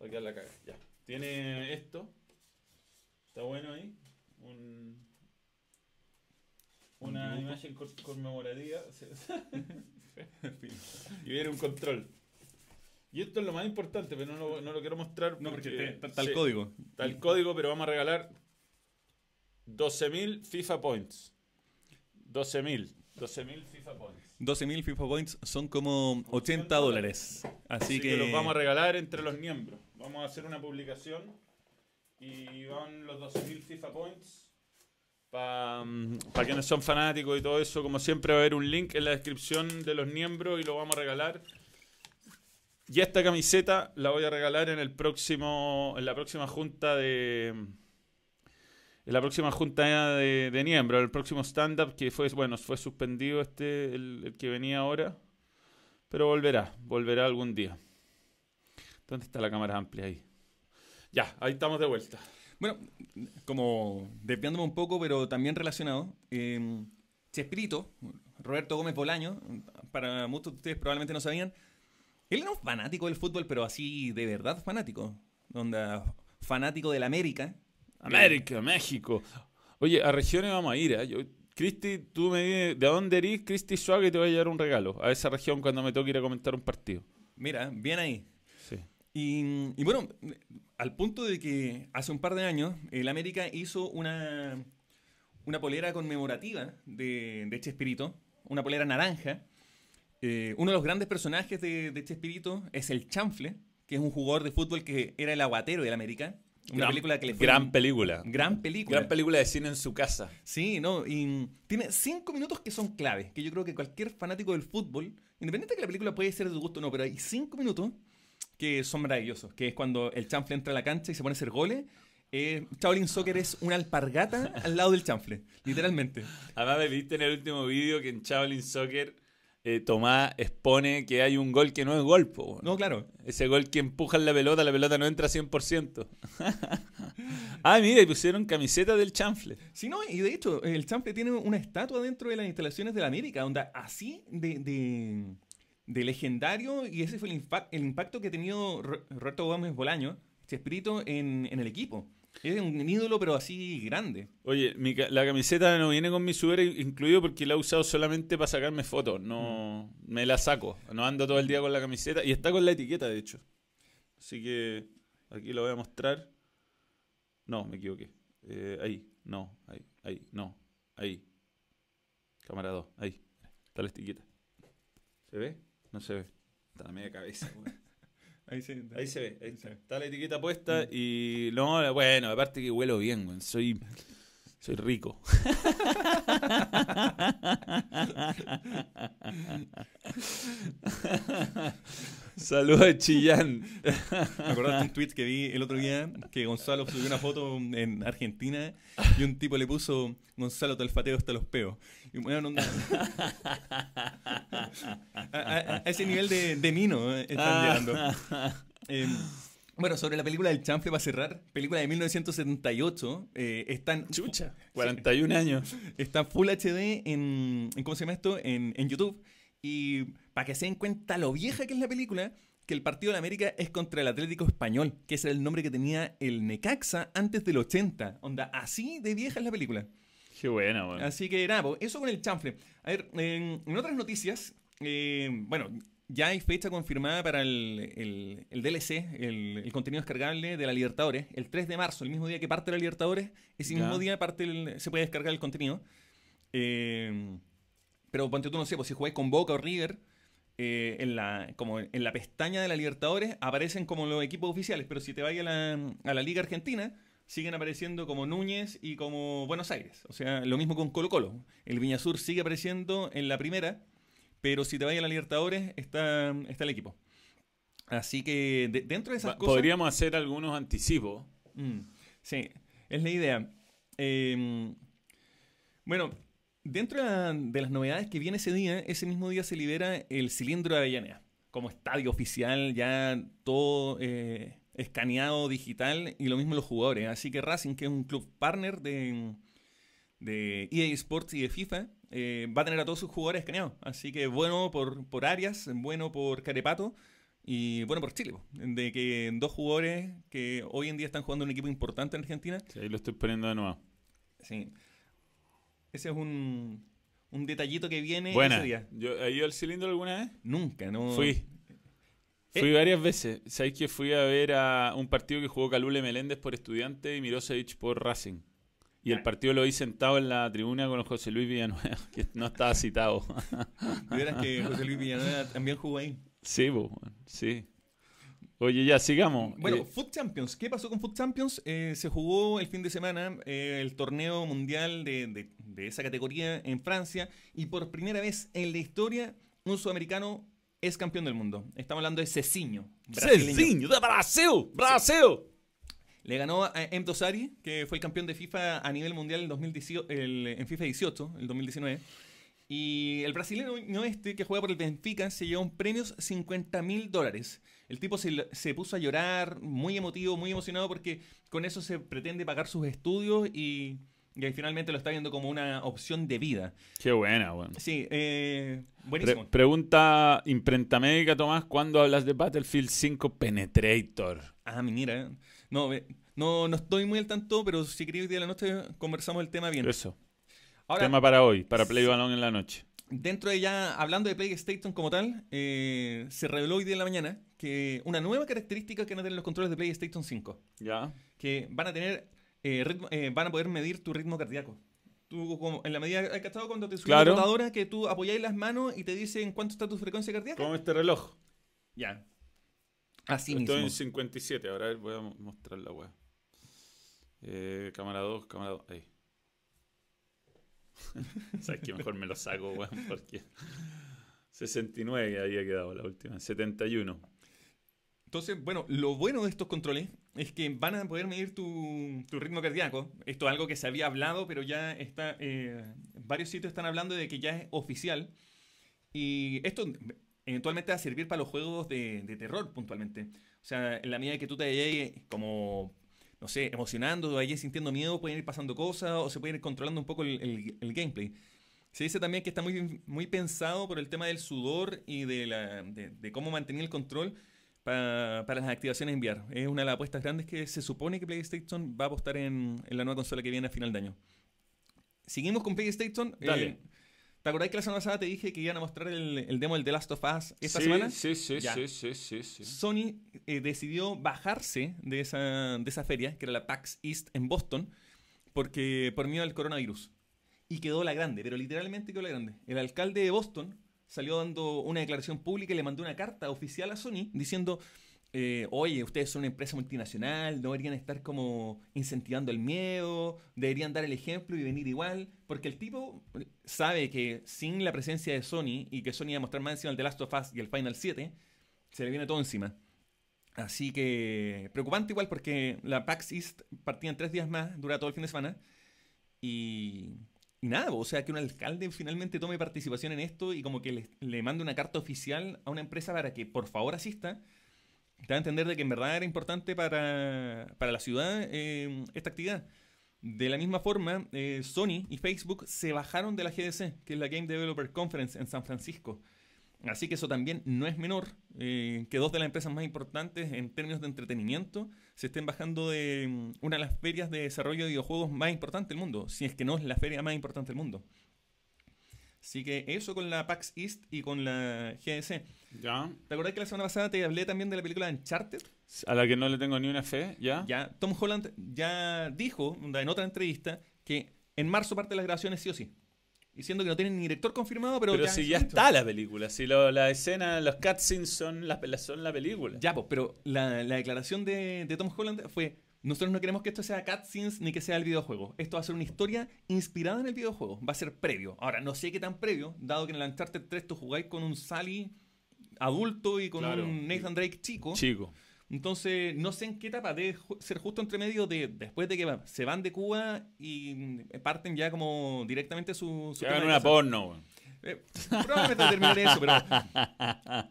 [SPEAKER 1] Va a quedar la caga. Ya. Tiene esto. Está bueno ahí. Un, una imagen conmemorativa. y viene un control. Y esto es lo más importante, pero no lo, no lo quiero mostrar.
[SPEAKER 2] No, porque está, está
[SPEAKER 1] sí,
[SPEAKER 2] el código.
[SPEAKER 1] Está el código, pero vamos a regalar 12.000 FIFA Points. 12.000. 12.000 FIFA Points.
[SPEAKER 2] 12.000 FIFA Points son como 80 dólares. Así,
[SPEAKER 1] Así
[SPEAKER 2] que,
[SPEAKER 1] que los vamos a regalar entre los miembros. Vamos a hacer una publicación y van los 12.000 FIFA Points. Para quienes son fanáticos y todo eso, como siempre va a haber un link en la descripción de los miembros y lo vamos a regalar. Y esta camiseta la voy a regalar en el próximo, en la próxima junta de, en la próxima junta de, de el próximo stand-up que fue, bueno, fue suspendido este, el, el que venía ahora, pero volverá, volverá algún día. ¿Dónde está la cámara amplia ahí? Ya, ahí estamos de vuelta.
[SPEAKER 2] Bueno, como desviándome un poco, pero también relacionado, eh, Chespirito, Roberto Gómez Bolaño, para muchos de ustedes probablemente no sabían, él era un fanático del fútbol, pero así de verdad fanático. Onda, fanático del América.
[SPEAKER 1] América, México. Oye, a regiones vamos a ir. ¿eh? Yo, Cristi, tú me dices de dónde eres, Cristi Suárez, te voy a llevar un regalo a esa región cuando me toque ir a comentar un partido.
[SPEAKER 2] Mira, bien ahí. Y, y bueno, al punto de que hace un par de años el América hizo una, una polera conmemorativa de, de Chespirito, una polera naranja. Eh, uno de los grandes personajes de, de Chespirito es el Chanfle, que es un jugador de fútbol que era el aguatero del América. Una
[SPEAKER 1] Gran-
[SPEAKER 2] película que le fue
[SPEAKER 1] Gran película.
[SPEAKER 2] gran película.
[SPEAKER 1] Gran película de cine en su casa.
[SPEAKER 2] Sí, no, y tiene cinco minutos que son claves, que yo creo que cualquier fanático del fútbol, independiente de que la película puede ser de tu gusto o no, pero hay cinco minutos que son maravillosos, que es cuando el chanfle entra a la cancha y se pone a hacer goles. Eh, Shaolin Soccer es una alpargata al lado del chanfle, literalmente.
[SPEAKER 1] Además, me viste en el último vídeo que en Shaolin Soccer eh, Tomás expone que hay un gol que no es gol. po.
[SPEAKER 2] No, claro.
[SPEAKER 1] Ese gol que empujan la pelota, la pelota no entra 100%. ah, mira, y pusieron camiseta del chanfle.
[SPEAKER 2] Sí, no, y de hecho, el chanfle tiene una estatua dentro de las instalaciones de la América, onda así de, de, de legendario, y ese fue el, el impacto que ha tenido Ro- Roberto Gómez Bolaño, Chespirito, en, en el equipo. Es un ídolo, pero así grande.
[SPEAKER 1] Oye, mi ca- la camiseta no viene con mi sudor incluido porque la he usado solamente para sacarme fotos. No me la saco. No ando todo el día con la camiseta. Y está con la etiqueta, de hecho. Así que aquí lo voy a mostrar. No, me equivoqué. Eh, ahí, no, ahí, ahí, no, ahí. Cámara 2, ahí. Está la etiqueta. ¿Se ve? No se ve. Está la media cabeza. weón.
[SPEAKER 2] Ahí se,
[SPEAKER 1] Ahí se ve, ahí
[SPEAKER 2] Ahí se
[SPEAKER 1] está.
[SPEAKER 2] ve.
[SPEAKER 1] Está la etiqueta puesta y no, bueno, aparte que huelo bien, weón. Soy, soy rico. Saludos a Chillán.
[SPEAKER 2] Me acordaste un tweet que vi el otro día que Gonzalo subió una foto en Argentina y un tipo le puso Gonzalo te olfateo hasta los peos. Y bueno, no- a, a- a ese nivel de, de mino eh, están llegando. Eh, bueno, sobre la película del chanfle para cerrar, película de 1978, eh, está, en,
[SPEAKER 1] Chucha. 41 años.
[SPEAKER 2] está Full HD en, en- ¿cómo se llama esto? En, en YouTube. Y para que se den cuenta lo vieja que es la película, que el partido de la América es contra el Atlético Español, que ese era el nombre que tenía el Necaxa antes del 80. Onda, así de vieja es la película.
[SPEAKER 1] Qué buena, weón.
[SPEAKER 2] Así que nada, eso con el chanfle. A ver, en, en otras noticias, eh, bueno, ya hay fecha confirmada para el, el- el DLC, el, el contenido descargable de la Libertadores, el 3 de marzo, el mismo día que parte la Libertadores, ese
[SPEAKER 1] Ya.
[SPEAKER 2] mismo día parte se puede descargar el contenido. Eh, pero ponte tú, no sé, pues si jugáis con Boca o River, eh, en, la, como en la pestaña de la Libertadores aparecen como los equipos oficiales, pero si te vas a la, a la Liga Argentina, siguen apareciendo como Núñez y como Buenos Aires. O sea, lo mismo con Colo Colo. El Viñasur sigue apareciendo en la primera, pero si te vas a la Libertadores está, está el equipo. Así que de- dentro de esas
[SPEAKER 1] Va-
[SPEAKER 2] cosas...
[SPEAKER 1] Podríamos hacer algunos anticipos.
[SPEAKER 2] Mm, sí, es la idea. Eh, bueno, Dentro de las novedades que viene ese día, ese mismo día se libera el cilindro de Avellaneda como estadio oficial, ya todo eh, escaneado digital y lo mismo los jugadores. Así que Racing, que es un club partner de, de EA Sports y de FIFA, eh, va a tener a todos sus jugadores escaneados. Así que bueno por, por Arias, bueno por Carepato y bueno por Chile. De que dos jugadores que hoy en día están jugando en un equipo importante en Argentina.
[SPEAKER 1] Sí, ahí lo estoy poniendo de nuevo.
[SPEAKER 2] Sí. Ese es un, un detallito que viene
[SPEAKER 1] ese día. Yo, ¿Has ido al cilindro alguna vez?
[SPEAKER 2] Nunca, no.
[SPEAKER 1] Fui. Fui eh. varias veces. ¿Sabéis que fui a ver a un partido que jugó Calule Meléndez por estudiante y Mirosevic por Racing? Y el partido lo vi sentado en la tribuna con José Luis Villanueva, que no estaba citado.
[SPEAKER 2] ¿Vieras que José Luis Villanueva también jugó ahí?
[SPEAKER 1] Sí, sí. Oye, ya, sigamos.
[SPEAKER 2] Bueno, eh, Foot Champions. ¿Qué pasó con Foot Champions? Eh, se jugó el fin de semana eh, el torneo mundial de, esa categoría en Francia y por primera vez en la historia un sudamericano es campeón del mundo. Estamos hablando de Cecinho.
[SPEAKER 1] Cecinho, de Brasil, Brasil.
[SPEAKER 2] Le ganó a M. Dosari, que fue el campeón de FIFA a nivel mundial en, 2018, en FIFA 18, el 2019. Y el brasileño este, que juega por el Benfica, se llevó un premio 50 mil dólares. El tipo se, puso a llorar, muy emotivo, muy emocionado, porque con eso se pretende pagar sus estudios y, y finalmente lo está viendo como una opción de vida.
[SPEAKER 1] Qué buena, bueno.
[SPEAKER 2] Sí, eh, buenísimo.
[SPEAKER 1] pregunta imprenta médica, Tomás, ¿cuándo hablas de Battlefield 5 Penetrator?
[SPEAKER 2] Ah, mira, no, no, no estoy muy al tanto, pero si queréis hoy día de la noche conversamos el tema bien.
[SPEAKER 1] Eso. Tema para hoy, para Play Balón en la noche.
[SPEAKER 2] Dentro de ya, hablando de PlayStation como tal, eh, se reveló hoy día en la mañana que una nueva característica que van a tener los controles de PlayStation 5.
[SPEAKER 1] Ya.
[SPEAKER 2] Que van a tener, eh, eh, van a poder medir tu ritmo cardíaco. Tú, como, en la medida que estado cuando te subes la rotadora, que tú apoyáis las manos y te dicen cuánto está tu frecuencia cardíaca.
[SPEAKER 1] Como este reloj.
[SPEAKER 2] Ya. Así
[SPEAKER 1] Estoy
[SPEAKER 2] mismo.
[SPEAKER 1] en 57, ahora voy a mostrar la web. cámara 2, cámara 2, ahí. Sabes que mejor me lo saco, weón, porque 69 había quedado la última, 71.
[SPEAKER 2] Entonces, bueno, lo bueno de estos controles es que van a poder medir tu, ritmo cardíaco. Esto es algo que se había hablado, pero ya está. Eh, varios sitios están hablando de que ya es oficial. Y esto eventualmente va a servir para los juegos de, de terror, puntualmente. O sea, en la medida que tú te llegues como no sé, emocionando, o ahí sintiendo miedo, pueden ir pasando cosas o se pueden ir controlando un poco el, gameplay. Se dice también que está muy, muy pensado por el tema del sudor y de, la, de, cómo mantener el control para, para, las activaciones en VR. Es una de las apuestas grandes que se supone que PlayStation va a apostar en, en la nueva consola que viene a final de año. Seguimos con PlayStation.
[SPEAKER 1] Dale. Eh,
[SPEAKER 2] ¿Te acordás que la semana pasada te dije que iban a mostrar el, demo del The Last of Us esta semana?
[SPEAKER 1] Sí, sí, sí, sí, sí, sí,
[SPEAKER 2] Sony eh, decidió bajarse de esa, de esa feria, que era la PAX East en Boston, porque por miedo al coronavirus. Y quedó la grande, pero literalmente quedó la grande. El alcalde de Boston salió dando una declaración pública y le mandó una carta oficial a Sony diciendo eh, oye, ustedes son una empresa multinacional, no deberían estar como incentivando el miedo, deberían dar el ejemplo y venir igual, porque el tipo sabe que sin la presencia de Sony y que Sony va a mostrar más encima el The Last of Us y el Final 7, se le viene todo encima. Así que preocupante igual porque la PAX East partía en tres días más, dura todo el fin de semana. Y, nada, o sea que un alcalde finalmente tome participación en esto y como que le, le mande una carta oficial a una empresa para que por favor asista te da a entender de que en verdad era importante para, la ciudad eh, esta actividad. De la misma forma, eh, Sony y Facebook se bajaron de la GDC, que es la Game Developer Conference en San Francisco. Así que eso también no es menor, eh, que dos de las empresas más importantes en términos de entretenimiento se estén bajando de mm, una de las ferias de desarrollo de videojuegos más importantes del mundo, si es que no es la feria más importante del mundo. Así que eso con la PAX East y con la GDC.
[SPEAKER 1] Ya.
[SPEAKER 2] ¿Te acordás que la semana pasada te hablé también de la película Uncharted?
[SPEAKER 1] A la que no le tengo ni una fe, ¿ya?
[SPEAKER 2] Ya. Tom Holland ya dijo en otra entrevista que en marzo parte de las grabaciones sí o sí. Diciendo que no tienen ni director confirmado, pero.
[SPEAKER 1] Pero si ya está la película, si la escena, los cutscenes son la, son la película.
[SPEAKER 2] Ya, pues, pero la, declaración de, de Tom Holland fue: nosotros no queremos que esto sea cutscenes ni que sea el videojuego. Esto va a ser una historia inspirada en el videojuego. Va a ser previo. Ahora, no sé qué tan previo, dado que en el Uncharted 3 tú jugáis con un Sally adulto y con un Nathan Drake chico.
[SPEAKER 1] Chico.
[SPEAKER 2] Entonces, no sé en qué etapa, debe ser justo entre medio de después de que se van de Cuba y mm, parten ya como directamente su... su
[SPEAKER 1] una porno,
[SPEAKER 2] eh, probablemente termine eso, pero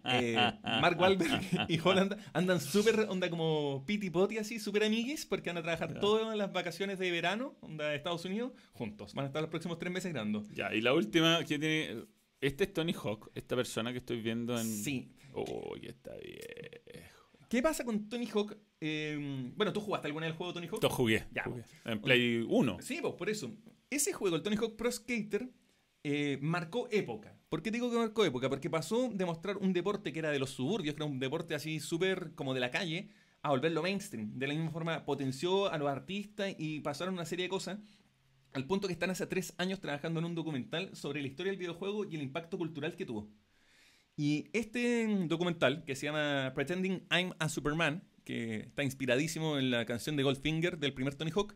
[SPEAKER 2] eh, Mark Wahlberg y Holland andan súper, onda como piti poti así, súper amiguis, porque van a trabajar todas las vacaciones de verano, onda de Estados Unidos, juntos. Van a estar los próximos tres meses grabando.
[SPEAKER 1] Ya, y la última que tiene... Este es Tony Hawk, esta persona que estoy viendo en...
[SPEAKER 2] Sí.
[SPEAKER 1] Uy, está bien.
[SPEAKER 2] ¿Qué pasa con Tony Hawk? Eh, bueno, ¿tú jugaste alguna del juego Tony Hawk?
[SPEAKER 1] Yo jugué, ya. En Play 1.
[SPEAKER 2] Sí, pues por eso. Ese juego, el Tony Hawk Pro Skater, eh, marcó época. ¿Por qué digo que marcó época? Porque pasó de mostrar un deporte que era de los suburbios, que era un deporte así súper como de la calle, a volverlo mainstream. De la misma forma, potenció a los artistas y pasaron una serie de cosas al punto que están hace tres años trabajando en un documental sobre la historia del videojuego y el impacto cultural que tuvo. Y este documental, que se llama Pretending I'm a Superman, que está inspiradísimo en la canción de Goldfinger del primer Tony Hawk,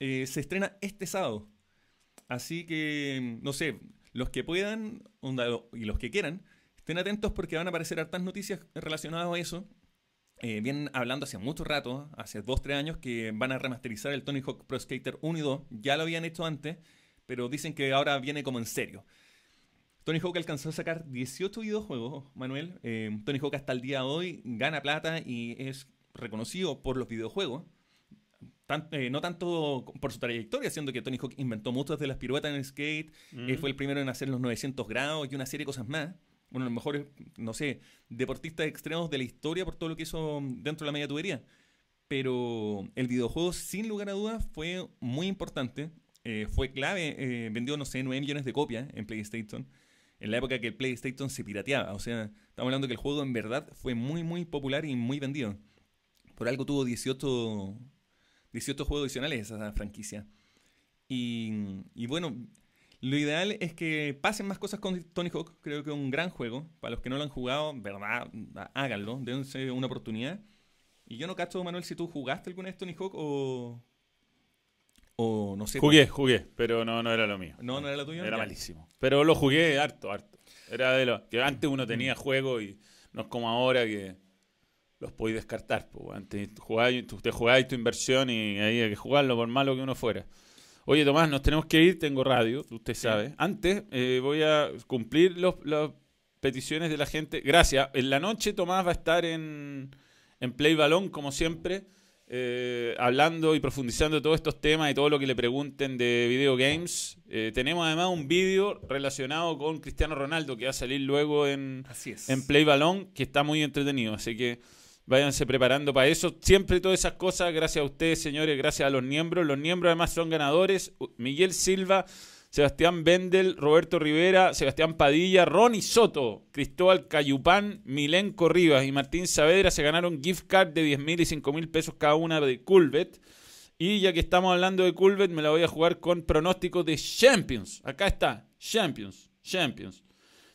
[SPEAKER 2] eh, se estrena este sábado. Así que, no sé, los que puedan y los que quieran, estén atentos porque van a aparecer hartas noticias relacionadas a eso. Eh, vienen hablando hace mucho rato, hace 2-3 años, que van a remasterizar el Tony Hawk Pro Skater 1 y 2. Ya lo habían hecho antes, pero dicen que ahora viene como en serio. Tony Hawk alcanzó a sacar 18 videojuegos, Manuel. Eh, Tony Hawk hasta el día de hoy gana plata y es reconocido por los videojuegos. Eh, no tanto por su trayectoria, siendo que Tony Hawk inventó muchas de las piruetas en el skate, eh, mm. fue el primero en hacer los 900 grados y una serie de cosas más. Uno de los mejores, no sé, deportistas extremos de la historia por todo lo que hizo dentro de la media tubería. Pero el videojuego, sin lugar a dudas, fue muy importante. Eh, fue clave, vendió, no sé, 9 millones de copias en PlayStation. En la época que el PlayStation se pirateaba. O sea, estamos hablando que el juego en verdad fue muy, muy popular y muy vendido. Por algo tuvo 18 18 juegos adicionales esa franquicia. Y, bueno, lo ideal es que pasen más cosas con Tony Hawk. Creo que es un gran juego. Para los que no lo han jugado, verdad, háganlo. Dense una oportunidad. Y yo no cacho, Manuel, si tú jugaste alguna vez Tony Hawk o. O no sé.
[SPEAKER 1] Jugué, jugué, pero no, no era lo mío.
[SPEAKER 2] No, no era lo tuyo.
[SPEAKER 1] Era malísimo. Pero lo jugué harto, harto. Era de lo que antes uno tenía mm. juego y no es como ahora que los podéis descartar. Pues, usted jugáis tu inversión y ahí hay que jugarlo por malo que uno fuera. Oye, Tomás, nos tenemos que ir, tengo radio, usted sabe. Antes eh, voy a cumplir las peticiones de la gente. Gracias. En la noche Tomás va a estar en, en Play Balón, como siempre, eh, hablando y profundizando todos estos temas y todo lo que le pregunten de video games. Eh, tenemos además un vídeo relacionado con Cristiano Ronaldo que va a salir luego en, en Play Balón, que está muy entretenido. Así que Váyanse preparando para eso. Siempre todas esas cosas, gracias a ustedes, señores, gracias a los miembros. Los miembros además son ganadores. Miguel Silva, Sebastián Bendel, Roberto Rivera, Sebastián Padilla, Ronnie Soto, Cristóbal Cayupán, Milenco Rivas y Martín Saavedra se ganaron gift card de 10 mil y 5 mil pesos cada una de Culvet. Y ya que estamos hablando de Culvet, me la voy a jugar con pronóstico de Champions. Acá está, Champions, Champions.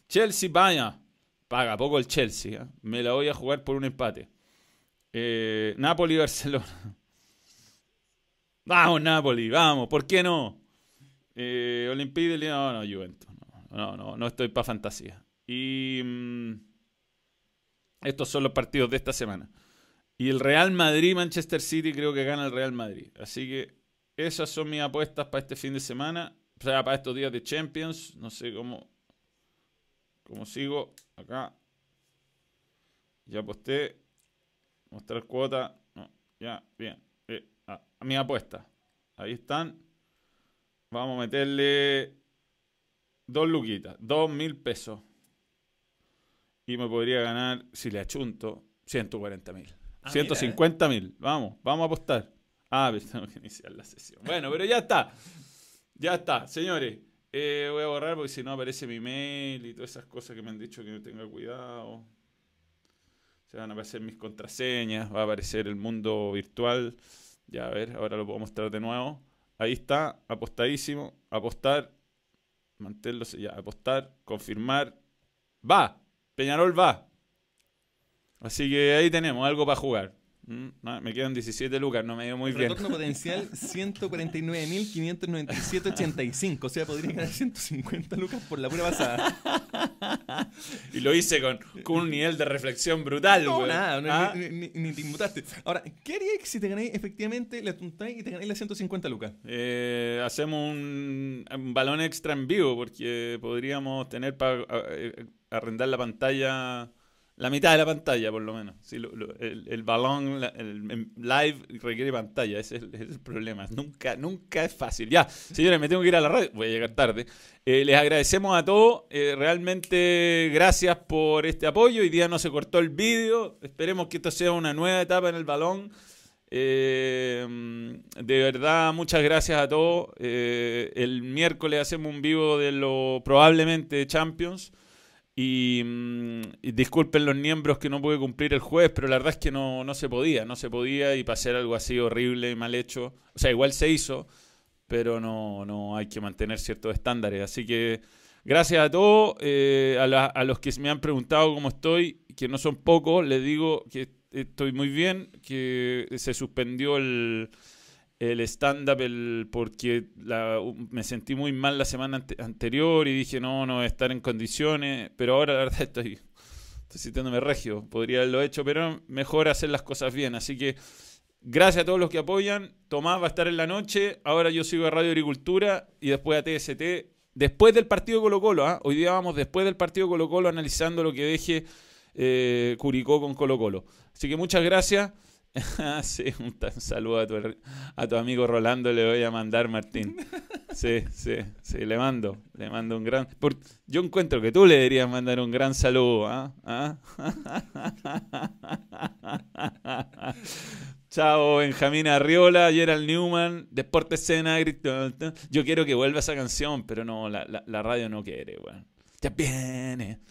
[SPEAKER 1] Chelsea, vaya, paga poco el Chelsea. ¿eh? Me la voy a jugar por un empate. Eh, Napoli, Barcelona. Vamos, Napoli, vamos, ¿por qué no? Eh, Olympique no, no, Juventus. No, no, no, estoy para fantasía. Y mm, estos son los partidos de esta semana. Y el Real Madrid, Manchester City, creo que gana el Real Madrid. Así que esas son mis apuestas para este fin de semana. O sea, para estos días de Champions. No sé cómo, cómo sigo acá. Ya aposté. Mostrar cuota. ya, bien. Eh, a mi apuesta. Ahí están. Vamos a meterle dos luquitas, dos mil pesos. Y me podría ganar, si le achunto, 140 mil. 150 ah, mil. Vamos, vamos a apostar. Ah, pero tengo que iniciar la sesión. Bueno, pero ya está. Ya está, señores. Eh, voy a borrar porque si no aparece mi mail y todas esas cosas que me han dicho que no tenga cuidado. Se van a aparecer mis contraseñas, va a aparecer el mundo virtual. Ya, a ver, ahora lo puedo mostrar de nuevo. Ahí está, apostadísimo. Apostar, mantenerlo, ya, apostar, confirmar. Va, Peñarol va. Así que ahí tenemos algo para jugar. Mm, me quedan 17 lucas, no me dio muy bien.
[SPEAKER 2] Retorno potencial 149.597.85. O sea, podría ganar 150 lucas por la pura pasada.
[SPEAKER 1] y lo hice con, con, un nivel de reflexión brutal,
[SPEAKER 2] No, nada, ¿Ah? ni, te inmutaste. Ahora, ¿qué harías si te ganáis efectivamente la tuntáis y te ganáis las 150 lucas?
[SPEAKER 1] Eh, hacemos un, balón extra en vivo porque podríamos tener para eh, arrendar la pantalla la mitad de la pantalla, por lo menos. el, balón el, live requiere pantalla, ese es, el, problema. Nunca, nunca es fácil. Ya, señores, me tengo que ir a la radio, voy a llegar tarde. Eh, les agradecemos a todos, eh, realmente gracias por este apoyo. Hoy día no se cortó el vídeo, esperemos que esto sea una nueva etapa en el balón. Eh, de verdad, muchas gracias a todos. el miércoles hacemos un vivo de lo probablemente Champions. Mm, y, disculpen los miembros que no pude cumplir el jueves, pero la verdad es que no, no se podía, no se podía y para hacer algo así horrible y mal hecho. O sea, igual se hizo, pero no, no hay que mantener ciertos estándares. Así que gracias a todos, eh, a, a los que me han preguntado cómo estoy, que no son pocos, les digo que estoy muy bien, que se suspendió el el stand-up porque me sentí muy mal la semana anterior y dije, no, no estar en condiciones, pero ahora la verdad estoy, estoy sintiéndome regio, podría haberlo hecho, pero mejor hacer las cosas bien. Así que gracias a todos los que apoyan. Tomás va a estar en la noche, ahora yo sigo a Radio Agricultura y después a TST. Después del partido Colo Colo, ¿ah? hoy día vamos después del partido Colo Colo analizando lo que deje eh, Curicó con Colo Colo. Así que muchas gracias. sí, un, saludo a tu, a tu amigo Rolando, le voy a mandar, Martín. Sí, sí, sí, le mando, le mando un gran... yo encuentro que tú le deberías mandar un gran saludo. ¿ah? ¿Ah? Chao, Benjamín Arriola, Gerald Newman, Deporte Escena. Yo quiero que vuelva esa canción, pero no, la, radio no quiere, Ya viene,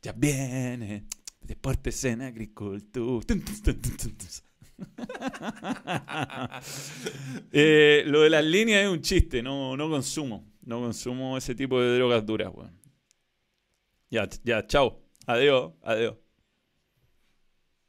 [SPEAKER 1] ya viene. Deporte Escena Agricultura. Eh, lo de las líneas es un chiste, no, no consumo. No consumo ese tipo de drogas duras, Ya, ya, chao. Adiós, adiós.